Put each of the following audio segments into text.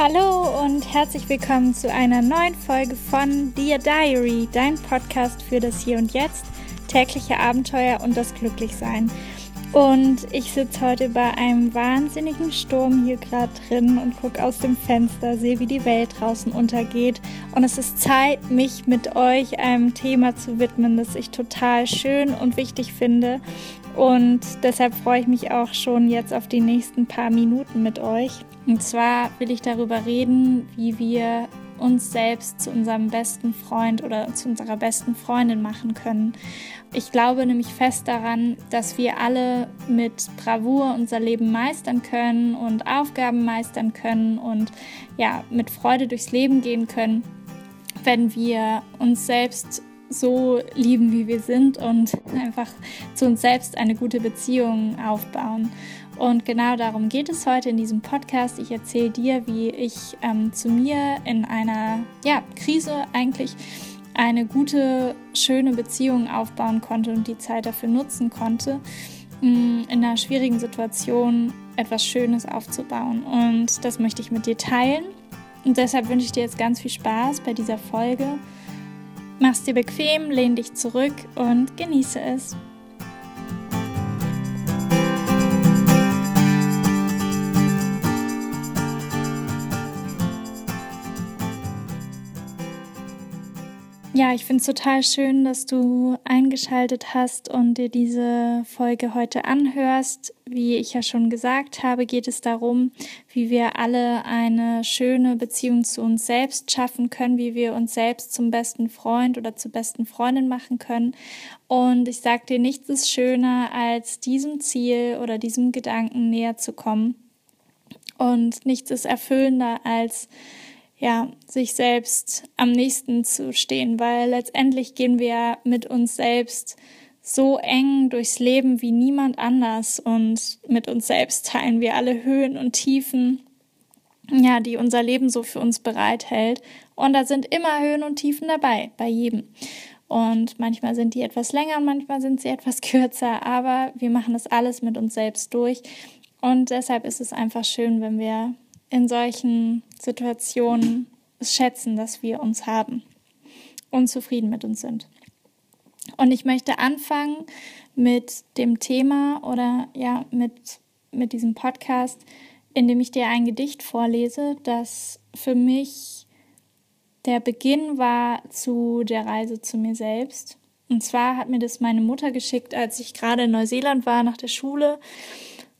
Hallo und herzlich willkommen zu einer neuen Folge von Dear Diary, dein Podcast für das Hier und Jetzt, tägliche Abenteuer und das Glücklichsein. Und ich sitze heute bei einem wahnsinnigen Sturm hier gerade drin und gucke aus dem Fenster, sehe, wie die Welt draußen untergeht. Und es ist Zeit, mich mit euch einem Thema zu widmen, das ich total schön und wichtig finde. Und deshalb freue ich mich auch schon jetzt auf die nächsten paar Minuten mit euch. Und zwar will ich darüber reden, wie wir uns selbst zu unserem besten Freund oder zu unserer besten Freundin machen können. Ich glaube nämlich fest daran, dass wir alle mit Bravour unser Leben meistern können und Aufgaben meistern können und ja, mit Freude durchs Leben gehen können, wenn wir uns selbst so lieben, wie wir sind und einfach zu uns selbst eine gute Beziehung aufbauen. Und genau darum geht es heute in diesem Podcast. Ich erzähle dir, wie ich ähm, zu mir in einer ja, Krise eigentlich eine gute, schöne Beziehung aufbauen konnte und die Zeit dafür nutzen konnte, mm, in einer schwierigen Situation etwas Schönes aufzubauen. Und das möchte ich mit dir teilen. Und deshalb wünsche ich dir jetzt ganz viel Spaß bei dieser Folge. Mach's dir bequem, lehn dich zurück und genieße es. Ja, ich finde es total schön, dass du eingeschaltet hast und dir diese Folge heute anhörst. Wie ich ja schon gesagt habe, geht es darum, wie wir alle eine schöne Beziehung zu uns selbst schaffen können, wie wir uns selbst zum besten Freund oder zur besten Freundin machen können. Und ich sage dir, nichts ist schöner, als diesem Ziel oder diesem Gedanken näher zu kommen. Und nichts ist erfüllender, als ja, sich selbst am nächsten zu stehen, weil letztendlich gehen wir mit uns selbst so eng durchs Leben wie niemand anders und mit uns selbst teilen wir alle Höhen und Tiefen, ja, die unser Leben so für uns bereithält. Und da sind immer Höhen und Tiefen dabei, bei jedem. Und manchmal sind die etwas länger, manchmal sind sie etwas kürzer, aber wir machen das alles mit uns selbst durch. Und deshalb ist es einfach schön, wenn wir in solchen Situationen es schätzen, dass wir uns haben und zufrieden mit uns sind. Und ich möchte anfangen mit dem Thema oder ja, mit, mit diesem Podcast, in dem ich dir ein Gedicht vorlese, das für mich der Beginn war zu der Reise zu mir selbst. Und zwar hat mir das meine Mutter geschickt, als ich gerade in Neuseeland war nach der Schule.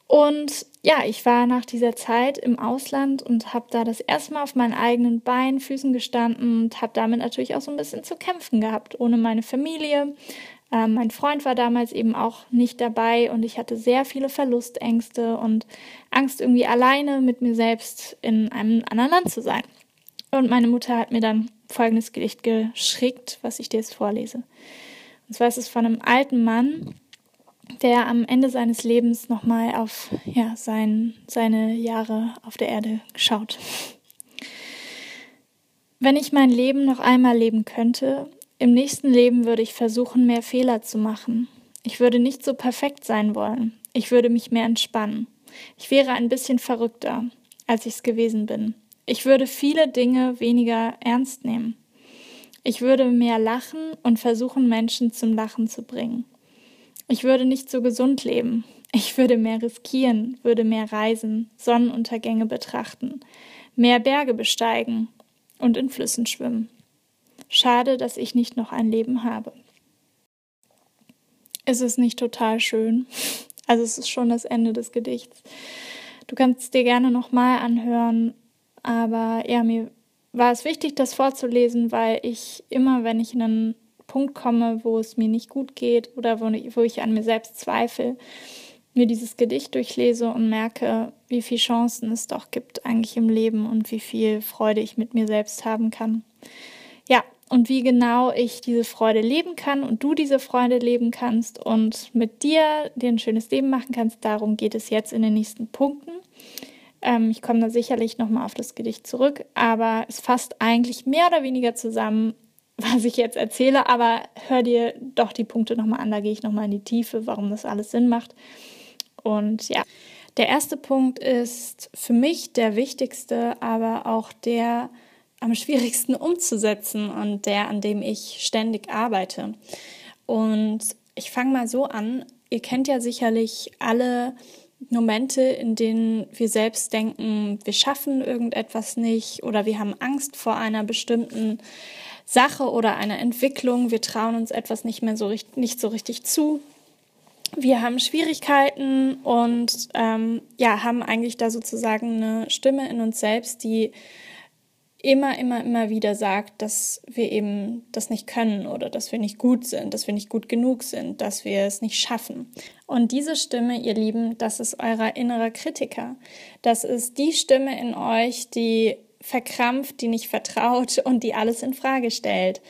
Und ja, ich war nach dieser Zeit im Ausland und habe da das erste Mal auf meinen eigenen Beinen, Füßen gestanden und habe damit natürlich auch so ein bisschen zu kämpfen gehabt, ohne meine Familie. Ähm, mein Freund war damals eben auch nicht dabei und ich hatte sehr viele Verlustängste und Angst, irgendwie alleine mit mir selbst in einem anderen Land zu sein. Und meine Mutter hat mir dann folgendes Gedicht geschickt, was ich dir jetzt vorlese. Und zwar ist es von einem alten Mann, der am Ende seines Lebens nochmal auf ja, sein, seine Jahre auf der Erde schaut. Wenn ich mein Leben noch einmal leben könnte, im nächsten Leben würde ich versuchen, mehr Fehler zu machen. Ich würde nicht so perfekt sein wollen. Ich würde mich mehr entspannen. Ich wäre ein bisschen verrückter, als ich es gewesen bin. Ich würde viele Dinge weniger ernst nehmen. Ich würde mehr lachen und versuchen, Menschen zum Lachen zu bringen. Ich würde nicht so gesund leben. Ich würde mehr riskieren, würde mehr reisen, Sonnenuntergänge betrachten, mehr Berge besteigen und in Flüssen schwimmen. Schade, dass ich nicht noch ein Leben habe. Ist es nicht total schön? Also es ist schon das Ende des Gedichts. Du kannst es dir gerne nochmal anhören, aber ja, mir war es wichtig, das vorzulesen, weil ich immer, wenn ich einen Punkt komme, wo es mir nicht gut geht oder wo, wo ich an mir selbst zweifle, mir dieses Gedicht durchlese und merke, wie viele Chancen es doch gibt eigentlich im Leben und wie viel Freude ich mit mir selbst haben kann. Ja, und wie genau ich diese Freude leben kann und du diese Freude leben kannst und mit dir dir ein schönes Leben machen kannst, darum geht es jetzt in den nächsten Punkten. Ähm, ich komme da sicherlich nochmal auf das Gedicht zurück, aber es fasst eigentlich mehr oder weniger zusammen, was ich jetzt erzähle, aber hör dir doch die Punkte nochmal an, da gehe ich nochmal in die Tiefe, warum das alles Sinn macht. Und ja, Der erste Punkt ist für mich der wichtigste, aber auch der am schwierigsten umzusetzen und der, an dem ich ständig arbeite. Und ich fange mal so an. Ihr kennt ja sicherlich alle Momente, in denen wir selbst denken, wir schaffen irgendetwas nicht oder wir haben Angst vor einer bestimmten Sache oder einer Entwicklung. Wir trauen uns etwas nicht mehr so nicht so richtig zu. Wir haben Schwierigkeiten und ähm, ja, haben eigentlich da sozusagen eine Stimme in uns selbst, die immer, immer, immer wieder sagt, dass wir eben das nicht können oder dass wir nicht gut sind, dass wir nicht gut genug sind, dass wir es nicht schaffen. Und diese Stimme, ihr Lieben, das ist euer innerer Kritiker. Das ist die Stimme in euch, die verkrampft, die nicht vertraut und die alles in Frage stellt.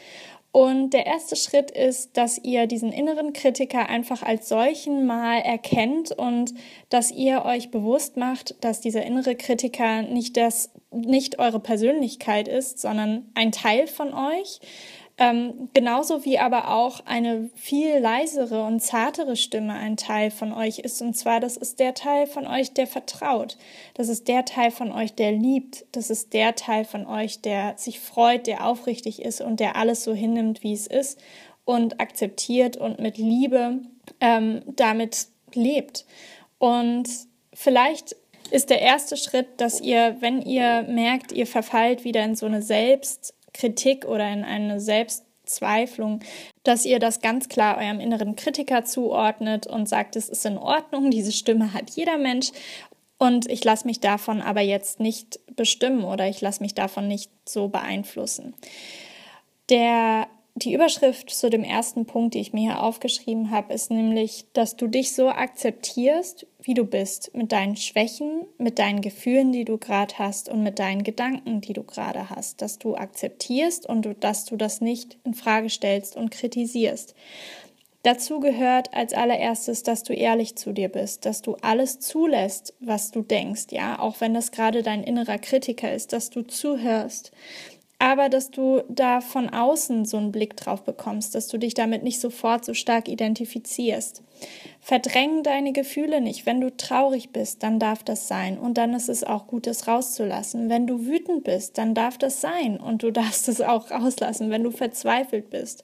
Und der erste Schritt ist, dass ihr diesen inneren Kritiker einfach als solchen mal erkennt und dass ihr euch bewusst macht, dass dieser innere Kritiker nicht das, nicht eure Persönlichkeit ist, sondern ein Teil von euch, ähm, genauso wie aber auch eine viel leisere und zartere Stimme ein Teil von euch ist. Und zwar, das ist der Teil von euch, der vertraut. Das ist der Teil von euch, der liebt. Das ist der Teil von euch, der sich freut, der aufrichtig ist und der alles so hinnimmt, wie es ist und akzeptiert und mit Liebe ähm, damit lebt. Und vielleicht ist der erste Schritt, dass ihr, wenn ihr merkt, ihr verfallt wieder in so eine Selbst- Kritik oder in eine Selbstzweiflung, dass ihr das ganz klar eurem inneren Kritiker zuordnet und sagt, es ist in Ordnung, diese Stimme hat jeder Mensch und ich lasse mich davon aber jetzt nicht bestimmen oder ich lasse mich davon nicht so beeinflussen. Der die Überschrift zu dem ersten Punkt, die ich mir hier aufgeschrieben habe, ist nämlich, dass du dich so akzeptierst, wie du bist, mit deinen Schwächen, mit deinen Gefühlen, die du gerade hast und mit deinen Gedanken, die du gerade hast, dass du akzeptierst und du, dass du das nicht in Frage stellst und kritisierst. Dazu gehört als allererstes, dass du ehrlich zu dir bist, dass du alles zulässt, was du denkst, ja, auch wenn das gerade dein innerer Kritiker ist, dass du zuhörst, aber dass du da von außen so einen Blick drauf bekommst, dass du dich damit nicht sofort so stark identifizierst. Verdräng deine Gefühle nicht. Wenn du traurig bist, dann darf das sein und dann ist es auch gut, es rauszulassen. Wenn du wütend bist, dann darf das sein und du darfst es auch rauslassen, wenn du verzweifelt bist.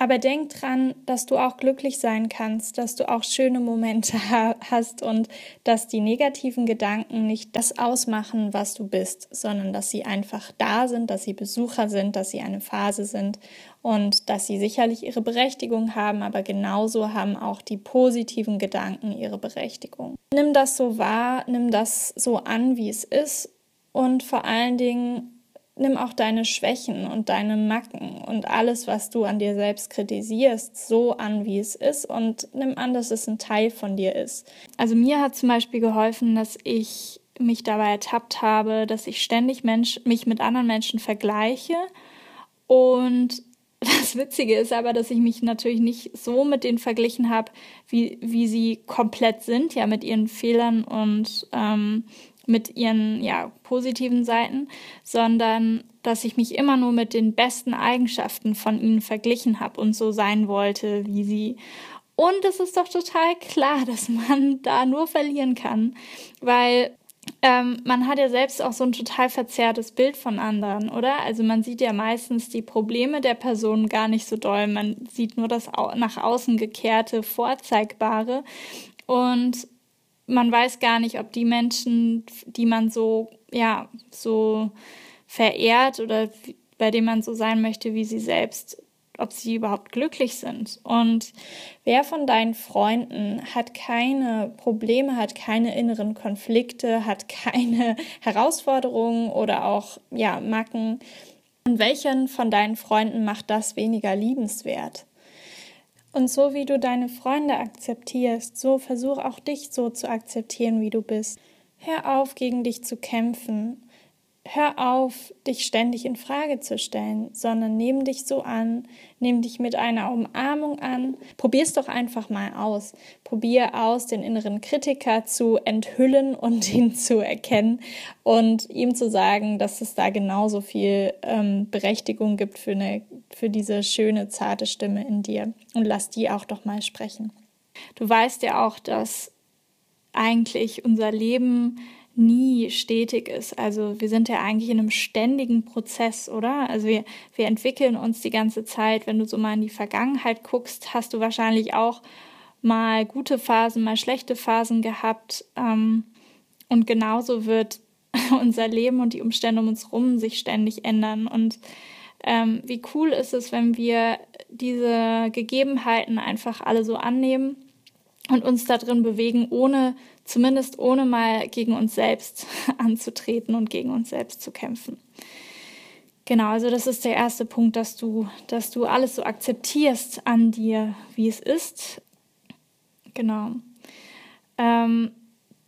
Aber denk dran, dass du auch glücklich sein kannst, dass du auch schöne Momente hast und dass die negativen Gedanken nicht das ausmachen, was du bist, sondern dass sie einfach da sind, dass sie Besucher sind, dass sie eine Phase sind und dass sie sicherlich ihre Berechtigung haben, aber genauso haben auch die positiven Gedanken ihre Berechtigung. Nimm das so wahr, nimm das so an, wie es ist und vor allen Dingen nimm auch deine Schwächen und deine Macken und alles, was du an dir selbst kritisierst, so an, wie es ist und nimm an, dass es ein Teil von dir ist. Also mir hat zum Beispiel geholfen, dass ich mich dabei ertappt habe, dass ich ständig Mensch, mich mit anderen Menschen vergleiche und das Witzige ist aber, dass ich mich natürlich nicht so mit denen verglichen habe, wie, wie sie komplett sind, ja, mit ihren Fehlern und ähm, mit ihren ja, positiven Seiten, sondern dass ich mich immer nur mit den besten Eigenschaften von ihnen verglichen habe und so sein wollte wie sie. Und es ist doch total klar, dass man da nur verlieren kann, weil ähm, man hat ja selbst auch so ein total verzerrtes Bild von anderen, oder? Also man sieht ja meistens die Probleme der Person gar nicht so doll. Man sieht nur das nach außen gekehrte, vorzeigbare. Und man weiß gar nicht, ob die Menschen, die man so, ja, so verehrt oder bei denen man so sein möchte wie sie selbst, ob sie überhaupt glücklich sind. Und wer von deinen Freunden hat keine Probleme, hat keine inneren Konflikte, hat keine Herausforderungen oder auch ja, Macken? Und welchen von deinen Freunden macht das weniger liebenswert? Und so wie du deine Freunde akzeptierst, so versuch auch dich so zu akzeptieren, wie du bist. Hör auf, gegen dich zu kämpfen hör auf, dich ständig in Frage zu stellen, sondern nimm dich so an, nimm dich mit einer Umarmung an. Probier's doch einfach mal aus. Probier aus, den inneren Kritiker zu enthüllen und ihn zu erkennen und ihm zu sagen, dass es da genauso viel ähm, Berechtigung gibt für, eine, für diese schöne, zarte Stimme in dir. Und lass die auch doch mal sprechen. Du weißt ja auch, dass eigentlich unser Leben nie stetig ist. Also wir sind ja eigentlich in einem ständigen Prozess, oder? Also wir, wir entwickeln uns die ganze Zeit. Wenn du so mal in die Vergangenheit guckst, hast du wahrscheinlich auch mal gute Phasen, mal schlechte Phasen gehabt. Ähm, und genauso wird unser Leben und die Umstände um uns herum sich ständig ändern. Und ähm, wie cool ist es, wenn wir diese Gegebenheiten einfach alle so annehmen und uns da drin bewegen, ohne, zumindest ohne mal gegen uns selbst anzutreten und gegen uns selbst zu kämpfen. Genau, also das ist der erste Punkt, dass du, dass du alles so akzeptierst an dir, wie es ist. Genau. Ähm,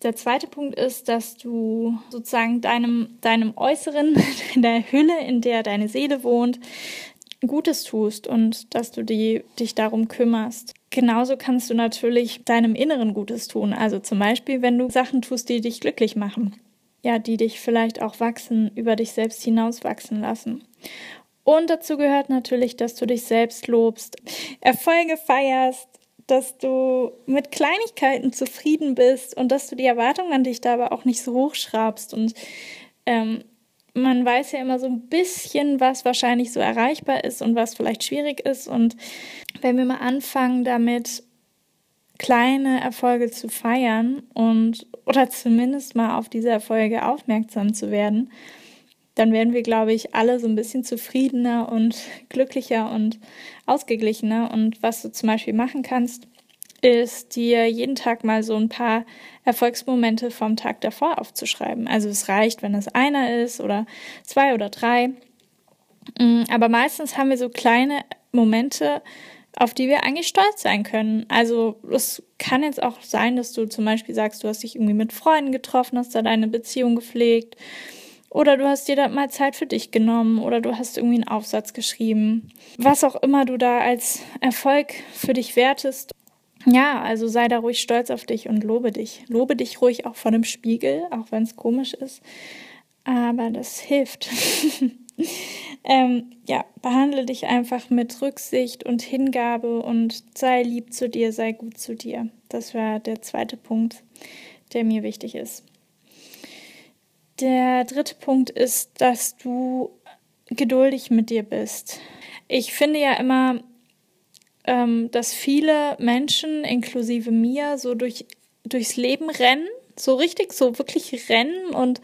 der zweite Punkt ist, dass du sozusagen deinem, deinem Äußeren, in der Hülle, in der deine Seele wohnt, Gutes tust und dass du die, dich darum kümmerst. Genauso kannst du natürlich deinem Inneren Gutes tun. Also zum Beispiel, wenn du Sachen tust, die dich glücklich machen. Ja, die dich vielleicht auch wachsen, über dich selbst hinaus wachsen lassen. Und dazu gehört natürlich, dass du dich selbst lobst, Erfolge feierst, dass du mit Kleinigkeiten zufrieden bist und dass du die Erwartungen an dich da aber auch nicht so hochschraubst. Und ähm, man weiß ja immer so ein bisschen, was wahrscheinlich so erreichbar ist und was vielleicht schwierig ist. Und wenn wir mal anfangen, damit kleine Erfolge zu feiern und oder zumindest mal auf diese Erfolge aufmerksam zu werden, dann werden wir, glaube ich, alle so ein bisschen zufriedener und glücklicher und ausgeglichener. Und was du zum Beispiel machen kannst, ist dir jeden Tag mal so ein paar Erfolgsmomente vom Tag davor aufzuschreiben. Also es reicht, wenn es einer ist oder zwei oder drei. Mm, aber meistens haben wir so kleine Momente, auf die wir eigentlich stolz sein können. Also es kann jetzt auch sein, dass du zum Beispiel sagst, du hast dich irgendwie mit Freunden getroffen, hast da deine Beziehung gepflegt oder du hast dir da mal Zeit für dich genommen oder du hast irgendwie einen Aufsatz geschrieben. Was auch immer du da als Erfolg für dich wertest. Ja, also sei da ruhig stolz auf dich und lobe dich. Lobe dich ruhig auch vor dem Spiegel, auch wenn es komisch ist. Aber das hilft. ähm, ja, behandle dich einfach mit Rücksicht und Hingabe und sei lieb zu dir, sei gut zu dir. Das war der zweite Punkt, der mir wichtig ist. Der dritte Punkt ist, dass du geduldig mit dir bist. Ich finde ja immer, ähm, dass viele Menschen, inklusive mir, so durch, durchs Leben rennen, so richtig, so wirklich rennen und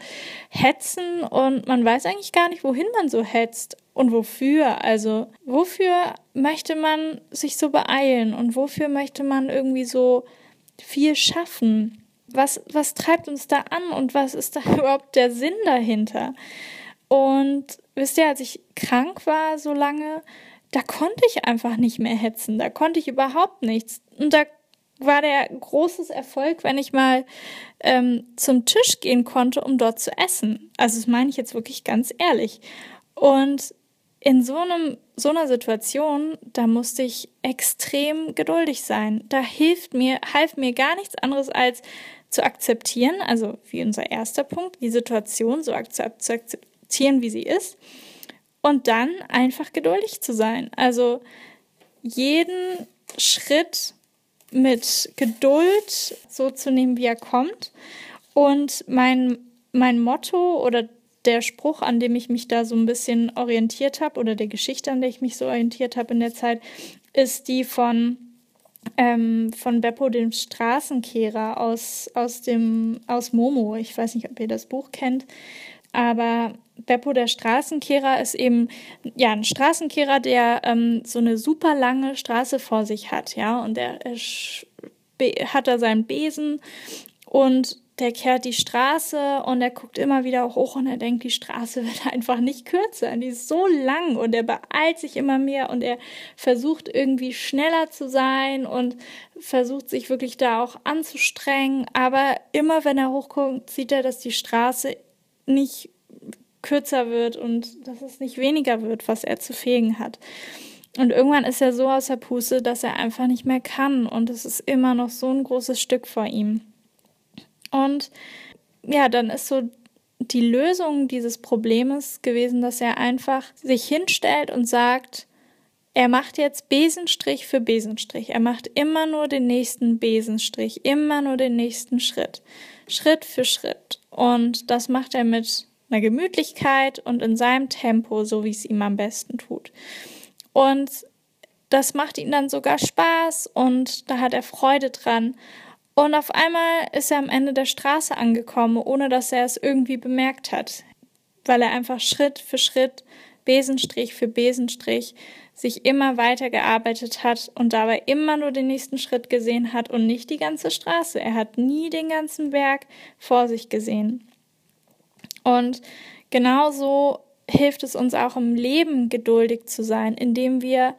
hetzen und man weiß eigentlich gar nicht, wohin man so hetzt und wofür. Also, wofür möchte man sich so beeilen und wofür möchte man irgendwie so viel schaffen? was, was treibt uns da an und was ist da überhaupt der Sinn dahinter? Und wisst ihr, als ich krank war so lange, da konnte ich einfach nicht mehr hetzen, da konnte ich überhaupt nichts. Und da war der großes Erfolg, wenn ich mal ähm, zum Tisch gehen konnte, um dort zu essen. Also das meine ich jetzt wirklich ganz ehrlich. Und in so einem so einer Situation, da musste ich extrem geduldig sein. Da hilft mir, half mir gar nichts anderes als zu akzeptieren, also wie unser erster Punkt, die Situation so zu akzeptieren, wie sie ist, und dann einfach geduldig zu sein. Also jeden Schritt mit Geduld so zu nehmen, wie er kommt. Und mein, mein Motto oder der Spruch, an dem ich mich da so ein bisschen orientiert habe, oder der Geschichte, an der ich mich so orientiert habe in der Zeit, ist die von ähm, von Beppo, dem Straßenkehrer aus, aus, dem, aus Momo. Ich weiß nicht, ob ihr das Buch kennt, aber Beppo, der Straßenkehrer, ist eben ja ein Straßenkehrer, der ähm, so eine super lange Straße vor sich hat, ja, und er, hat da seinen Besen und der kehrt die Straße und er guckt immer wieder hoch und er denkt, die Straße wird einfach nicht kürzer. Die ist so lang und er beeilt sich immer mehr und er versucht irgendwie schneller zu sein und versucht sich wirklich da auch anzustrengen. Aber immer wenn er hochguckt, sieht er, dass die Straße nicht kürzer wird und dass es nicht weniger wird, was er zu fegen hat. Und irgendwann ist er so aus der Puste, dass er einfach nicht mehr kann und es ist immer noch so ein großes Stück vor ihm. Und ja, dann ist so die Lösung dieses Problems gewesen, dass er einfach sich hinstellt und sagt, er macht jetzt Besenstrich für Besenstrich. Er macht immer nur den nächsten Besenstrich, immer nur den nächsten Schritt. Schritt für Schritt. Und das macht er mit einer Gemütlichkeit und in seinem Tempo, so wie es ihm am besten tut. Und das macht ihm dann sogar Spaß und da hat er Freude dran. Und auf einmal ist er am Ende der Straße angekommen, ohne dass er es irgendwie bemerkt hat, weil er einfach Schritt für Schritt, Besenstrich für Besenstrich sich immer weiter gearbeitet hat und dabei immer nur den nächsten Schritt gesehen hat und nicht die ganze Straße. Er hat nie den ganzen Berg vor sich gesehen. Und genauso hilft es uns auch im Leben geduldig zu sein, indem wir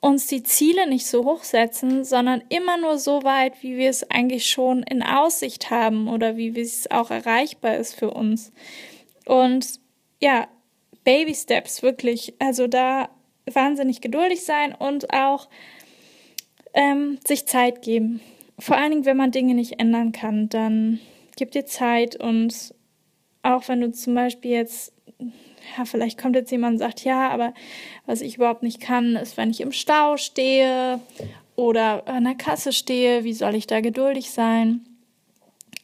uns die Ziele nicht so hoch setzen, sondern immer nur so weit, wie wir es eigentlich schon in Aussicht haben oder wie es auch erreichbar ist für uns. Und ja, Baby Steps wirklich, also da wahnsinnig geduldig sein und auch ähm, sich Zeit geben. Vor allen Dingen, wenn man Dinge nicht ändern kann, dann gib dir Zeit und auch wenn du zum Beispiel jetzt, ja, vielleicht kommt jetzt jemand und sagt, ja, aber was ich überhaupt nicht kann, ist, wenn ich im Stau stehe oder an der Kasse stehe, wie soll ich da geduldig sein?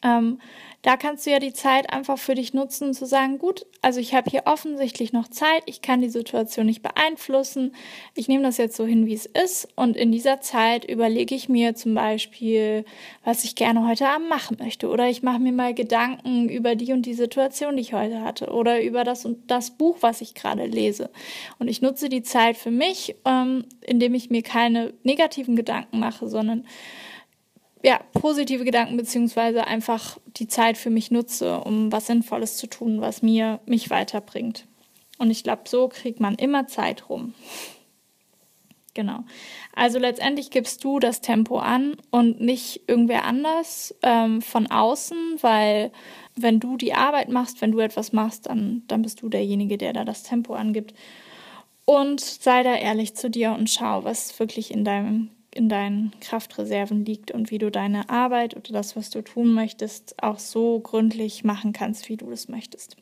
Ähm, da kannst du ja die Zeit einfach für dich nutzen, zu sagen, gut, also ich habe hier offensichtlich noch Zeit, ich kann die Situation nicht beeinflussen, ich nehme das jetzt so hin, wie es ist und in dieser Zeit überlege ich mir zum Beispiel, was ich gerne heute Abend machen möchte oder ich mache mir mal Gedanken über die und die Situation, die ich heute hatte oder über das und das Buch, was ich gerade lese. Und ich nutze die Zeit für mich, ähm, indem ich mir keine negativen Gedanken mache, sondern ja, positive Gedanken beziehungsweise einfach die Zeit für mich nutze, um was Sinnvolles zu tun, was mir mich weiterbringt. Und ich glaube, so kriegt man immer Zeit rum. Genau. Also letztendlich gibst du das Tempo an und nicht irgendwer anders ähm, von außen, weil wenn du die Arbeit machst, wenn du etwas machst, dann, dann bist du derjenige, der da das Tempo angibt. Und sei da ehrlich zu dir und schau, was wirklich in deinem in deinen Kraftreserven liegt und wie du deine Arbeit oder das, was du tun möchtest, auch so gründlich machen kannst, wie du das möchtest.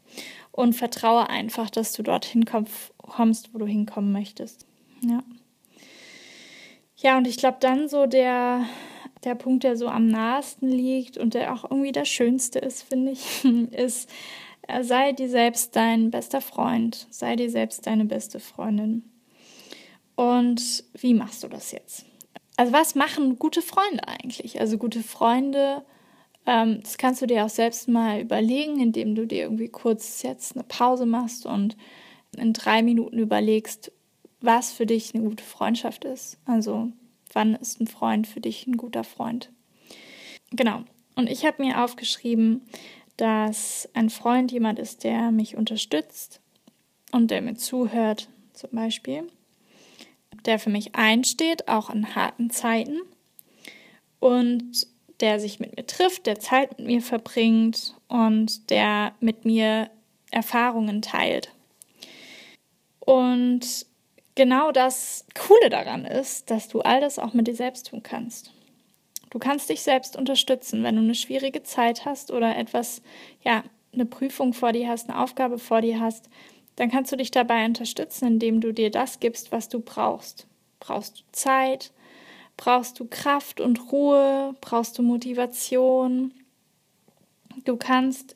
Und vertraue einfach, dass du dorthin kommst, wo du hinkommen möchtest. Ja. Ja, und ich glaube, dann so der, der Punkt, der so am nahesten liegt und der auch irgendwie der schönste ist, finde ich, ist, äh, sei dir selbst dein bester Freund, sei dir selbst deine beste Freundin. Und wie machst du das jetzt? Also was machen gute Freunde eigentlich? Also gute Freunde, ähm, das kannst du dir auch selbst mal überlegen, indem du dir irgendwie kurz jetzt eine Pause machst und in drei Minuten überlegst, was für dich eine gute Freundschaft ist. Also wann ist ein Freund für dich ein guter Freund? Genau. Und ich habe mir aufgeschrieben, dass ein Freund jemand ist, der mich unterstützt und der mir zuhört, zum Beispiel der für mich einsteht, auch in harten Zeiten und der sich mit mir trifft, der Zeit mit mir verbringt und der mit mir Erfahrungen teilt. Und genau das Coole daran ist, dass du all das auch mit dir selbst tun kannst. Du kannst dich selbst unterstützen, wenn du eine schwierige Zeit hast oder etwas, ja, eine Prüfung vor dir hast, eine Aufgabe vor dir hast, dann kannst du dich dabei unterstützen, indem du dir das gibst, was du brauchst. Brauchst du Zeit? Brauchst du Kraft und Ruhe? Brauchst du Motivation? Du kannst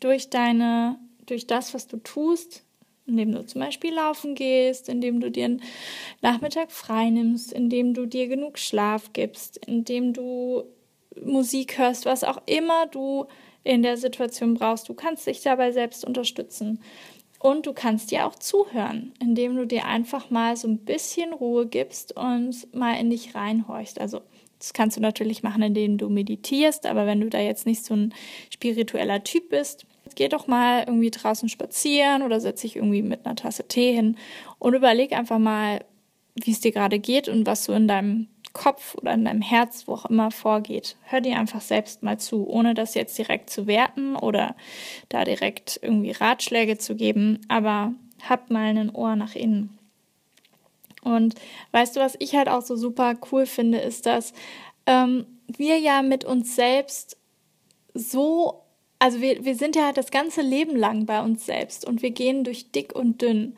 durch deine, durch das, was du tust, indem du zum Beispiel laufen gehst, indem du dir einen Nachmittag frei nimmst, indem du dir genug Schlaf gibst, indem du Musik hörst, was auch immer du in der Situation brauchst. Du kannst dich dabei selbst unterstützen. Und du kannst dir auch zuhören, indem du dir einfach mal so ein bisschen Ruhe gibst und mal in dich reinhorchst. Also das kannst du natürlich machen, indem du meditierst, aber wenn du da jetzt nicht so ein spiritueller Typ bist, geh doch mal irgendwie draußen spazieren oder setz dich irgendwie mit einer Tasse Tee hin und überleg einfach mal, wie es dir gerade geht und was so in deinem Kopf oder in deinem Herz, wo auch immer vorgeht. Hör dir einfach selbst mal zu, ohne das jetzt direkt zu werten oder da direkt irgendwie Ratschläge zu geben, aber hab mal ein Ohr nach innen. Und weißt du, was ich halt auch so super cool finde, ist, dass ähm, wir ja mit uns selbst so, also wir, wir sind ja das ganze Leben lang bei uns selbst und wir gehen durch dick und dünn.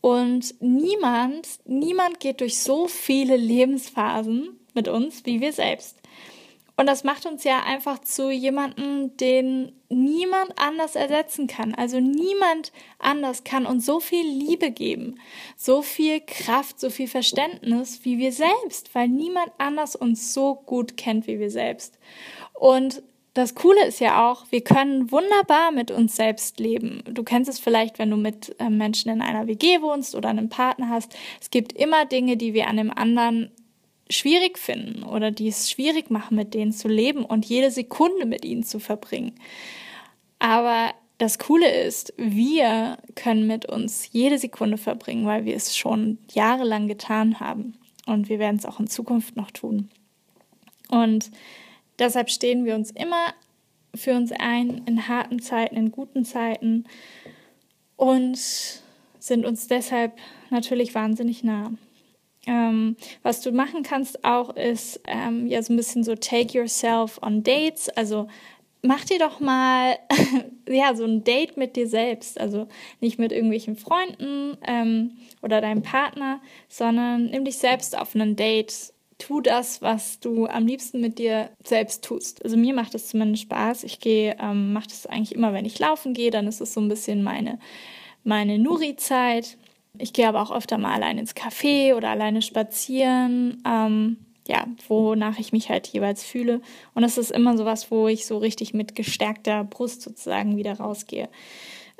Und niemand, niemand geht durch so viele Lebensphasen mit uns wie wir selbst. Und das macht uns ja einfach zu jemandem, den niemand anders ersetzen kann. Also niemand anders kann uns so viel Liebe geben, so viel Kraft, so viel Verständnis wie wir selbst, weil niemand anders uns so gut kennt wie wir selbst. Und das Coole ist ja auch, wir können wunderbar mit uns selbst leben. Du kennst es vielleicht, wenn du mit äh, Menschen in einer WG wohnst oder einen Partner hast. Es gibt immer Dinge, die wir an dem anderen schwierig finden oder die es schwierig machen, mit denen zu leben und jede Sekunde mit ihnen zu verbringen. Aber das Coole ist, wir können mit uns jede Sekunde verbringen, weil wir es schon jahrelang getan haben. Und wir werden es auch in Zukunft noch tun. Und deshalb stehen wir uns immer für uns ein, in harten Zeiten, in guten Zeiten und sind uns deshalb natürlich wahnsinnig nah. Ähm, was du machen kannst auch ist ähm, ja so ein bisschen so take yourself on dates, also mach dir doch mal ja so ein Date mit dir selbst, also nicht mit irgendwelchen Freunden ähm, oder deinem Partner, sondern nimm dich selbst auf ein Date. Tu das, was du am liebsten mit dir selbst tust. Also mir macht es zumindest Spaß. Ich gehe, ähm, mache das eigentlich immer, wenn ich laufen gehe, dann ist es so ein bisschen meine meine Nuri-Zeit. Ich gehe aber auch öfter mal allein ins Café oder alleine spazieren. Ähm, ja, wonach ich mich halt jeweils fühle. Und das ist immer so was, wo ich so richtig mit gestärkter Brust sozusagen wieder rausgehe.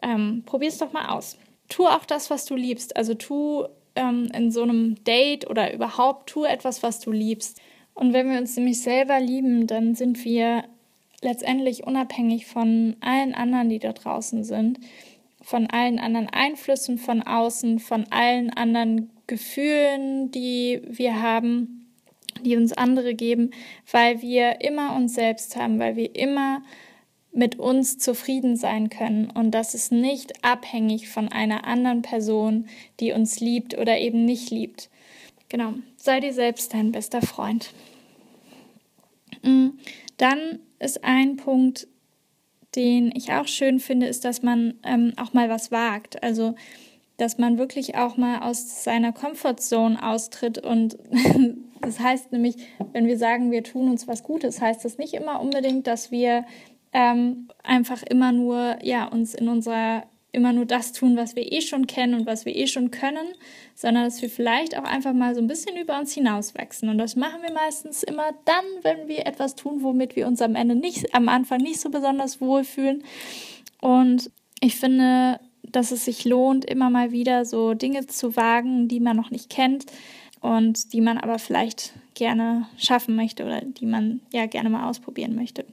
Ähm, Probier es doch mal aus. Tu auch das, was du liebst. Also tu ähm, in so einem Date oder überhaupt tu etwas, was du liebst. Und wenn wir uns nämlich selber lieben, dann sind wir letztendlich unabhängig von allen anderen, die da draußen sind von allen anderen Einflüssen von außen, von allen anderen Gefühlen, die wir haben, die uns andere geben, weil wir immer uns selbst haben, weil wir immer mit uns zufrieden sein können. Und das ist nicht abhängig von einer anderen Person, die uns liebt oder eben nicht liebt. Genau, sei dir selbst dein bester Freund. Mm, dann ist ein Punkt, den ich auch schön finde, ist, dass man ähm, auch mal was wagt. Also, dass man wirklich auch mal aus seiner Comfortzone austritt. Und das heißt nämlich, wenn wir sagen, wir tun uns was Gutes, heißt das nicht immer unbedingt, dass wir ähm, einfach immer nur ja, uns in unserer immer nur das tun, was wir eh schon kennen und was wir eh schon können, sondern dass wir vielleicht auch einfach mal so ein bisschen über uns hinauswachsen. Und das machen wir meistens immer dann, wenn wir etwas tun, womit wir uns am Ende nicht, am Anfang nicht so besonders wohlfühlen. Und ich finde, dass es sich lohnt, immer mal wieder so Dinge zu wagen, die man noch nicht kennt und die man aber vielleicht gerne schaffen möchte oder die man ja gerne mal ausprobieren möchte.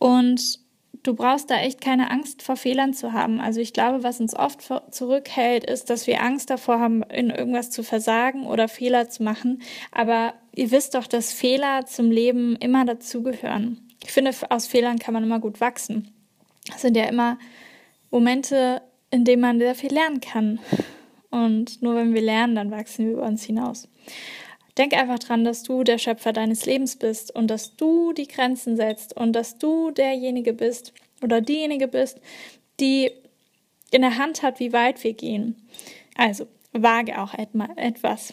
Und du brauchst da echt keine Angst vor Fehlern zu haben. Also ich glaube, was uns oft zurückhält, ist, dass wir Angst davor haben, in irgendwas zu versagen oder Fehler zu machen. Aber ihr wisst doch, dass Fehler zum Leben immer dazugehören. Ich finde, aus Fehlern kann man immer gut wachsen. Das sind ja immer Momente, in denen man sehr viel lernen kann. Und nur wenn wir lernen, dann wachsen wir über uns hinaus. Denk einfach dran, dass du der Schöpfer deines Lebens bist und dass du die Grenzen setzt und dass du derjenige bist oder diejenige bist, die in der Hand hat, wie weit wir gehen. Also, wage auch etwas.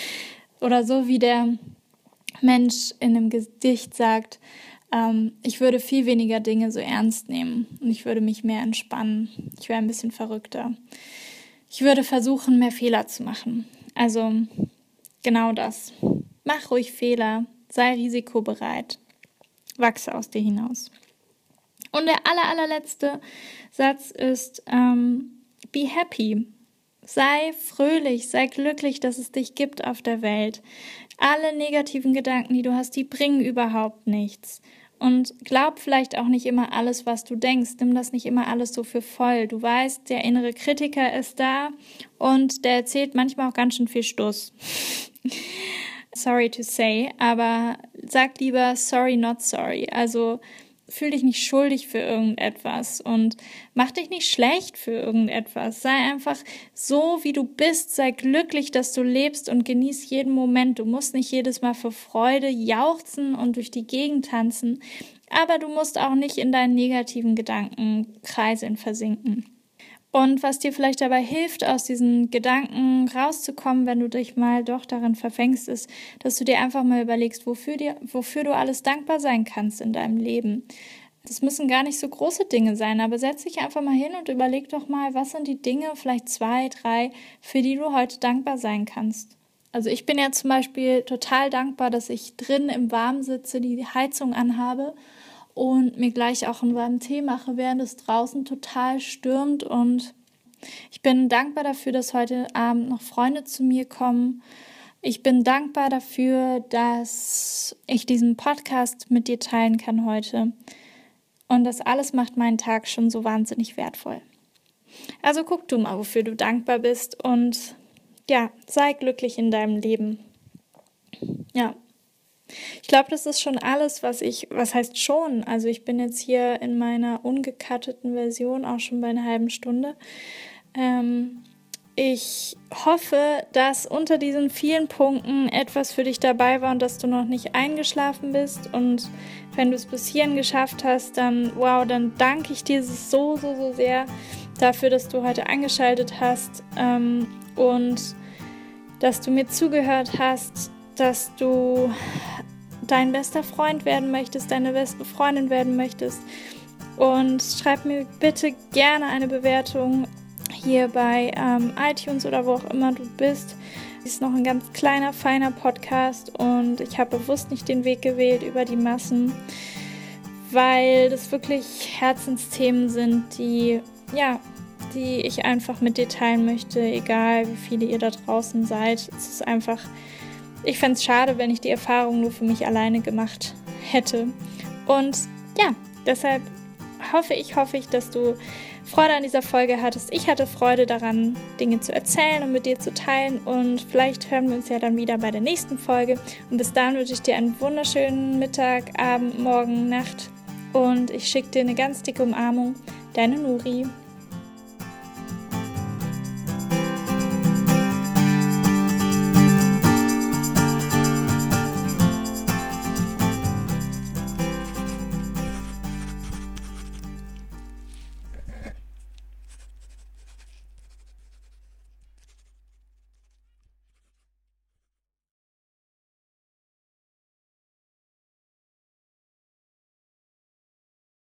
Oder so wie der Mensch in einem Gedicht sagt, ähm, ich würde viel weniger Dinge so ernst nehmen und ich würde mich mehr entspannen. Ich wäre ein bisschen verrückter. Ich würde versuchen, mehr Fehler zu machen. Also Genau das. Mach ruhig Fehler, sei risikobereit, wachse aus dir hinaus. Und der aller, allerletzte Satz ist, ähm, be happy. Sei fröhlich, sei glücklich, dass es dich gibt auf der Welt. Alle negativen Gedanken, die du hast, die bringen überhaupt nichts. Und glaub vielleicht auch nicht immer alles, was du denkst. Nimm das nicht immer alles so für voll. Du weißt, der innere Kritiker ist da und der erzählt manchmal auch ganz schön viel Stuss. sorry to say, aber sag lieber sorry, not sorry. Also fühl dich nicht schuldig für irgendetwas und mach dich nicht schlecht für irgendetwas. Sei einfach so, wie du bist. Sei glücklich, dass du lebst und genieß jeden Moment. Du musst nicht jedes Mal für Freude jauchzen und durch die Gegend tanzen, aber du musst auch nicht in deinen negativen Gedankenkreisen versinken. Und was dir vielleicht dabei hilft, aus diesen Gedanken rauszukommen, wenn du dich mal doch darin verfängst, ist, dass du dir einfach mal überlegst, wofür, dir, wofür du alles dankbar sein kannst in deinem Leben. Das müssen gar nicht so große Dinge sein, aber setz dich einfach mal hin und überleg doch mal, was sind die Dinge, vielleicht zwei, drei, für die du heute dankbar sein kannst. Also ich bin ja zum Beispiel total dankbar, dass ich drin im Warmen sitze, die Heizung anhabe und mir gleich auch einen warmen Tee mache, während es draußen total stürmt. Und ich bin dankbar dafür, dass heute Abend noch Freunde zu mir kommen. Ich bin dankbar dafür, dass ich diesen Podcast mit dir teilen kann heute. Und das alles macht meinen Tag schon so wahnsinnig wertvoll. Also guck du mal, wofür du dankbar bist und ja, sei glücklich in deinem Leben. Ja, ich glaube, das ist schon alles, was ich, was heißt schon? Also ich bin jetzt hier in meiner ungekatteten Version auch schon bei einer halben Stunde. Ähm, ich hoffe, dass unter diesen vielen Punkten etwas für dich dabei war und dass du noch nicht eingeschlafen bist. Und wenn du es bis hierhin geschafft hast, dann wow, dann danke ich dir so, so, so sehr dafür, dass du heute eingeschaltet hast ähm, und dass du mir zugehört hast, dass du dein bester Freund werden möchtest, deine beste Freundin werden möchtest. Und schreib mir bitte gerne eine Bewertung hier bei ähm, iTunes oder wo auch immer du bist. Es ist noch ein ganz kleiner, feiner Podcast und ich habe bewusst nicht den Weg gewählt über die Massen, weil das wirklich Herzensthemen sind, die, ja, die ich einfach mit dir teilen möchte, egal wie viele ihr da draußen seid. Es ist einfach ich fände es schade, wenn ich die Erfahrung nur für mich alleine gemacht hätte. Und ja, deshalb hoffe ich, hoffe ich, dass du Freude an dieser Folge hattest. Ich hatte Freude daran, Dinge zu erzählen und mit dir zu teilen. Und vielleicht hören wir uns ja dann wieder bei der nächsten Folge. Und bis dahin wünsche ich dir einen wunderschönen Mittag, Abend, Morgen, Nacht. Und ich schicke dir eine ganz dicke Umarmung. Deine Nuri.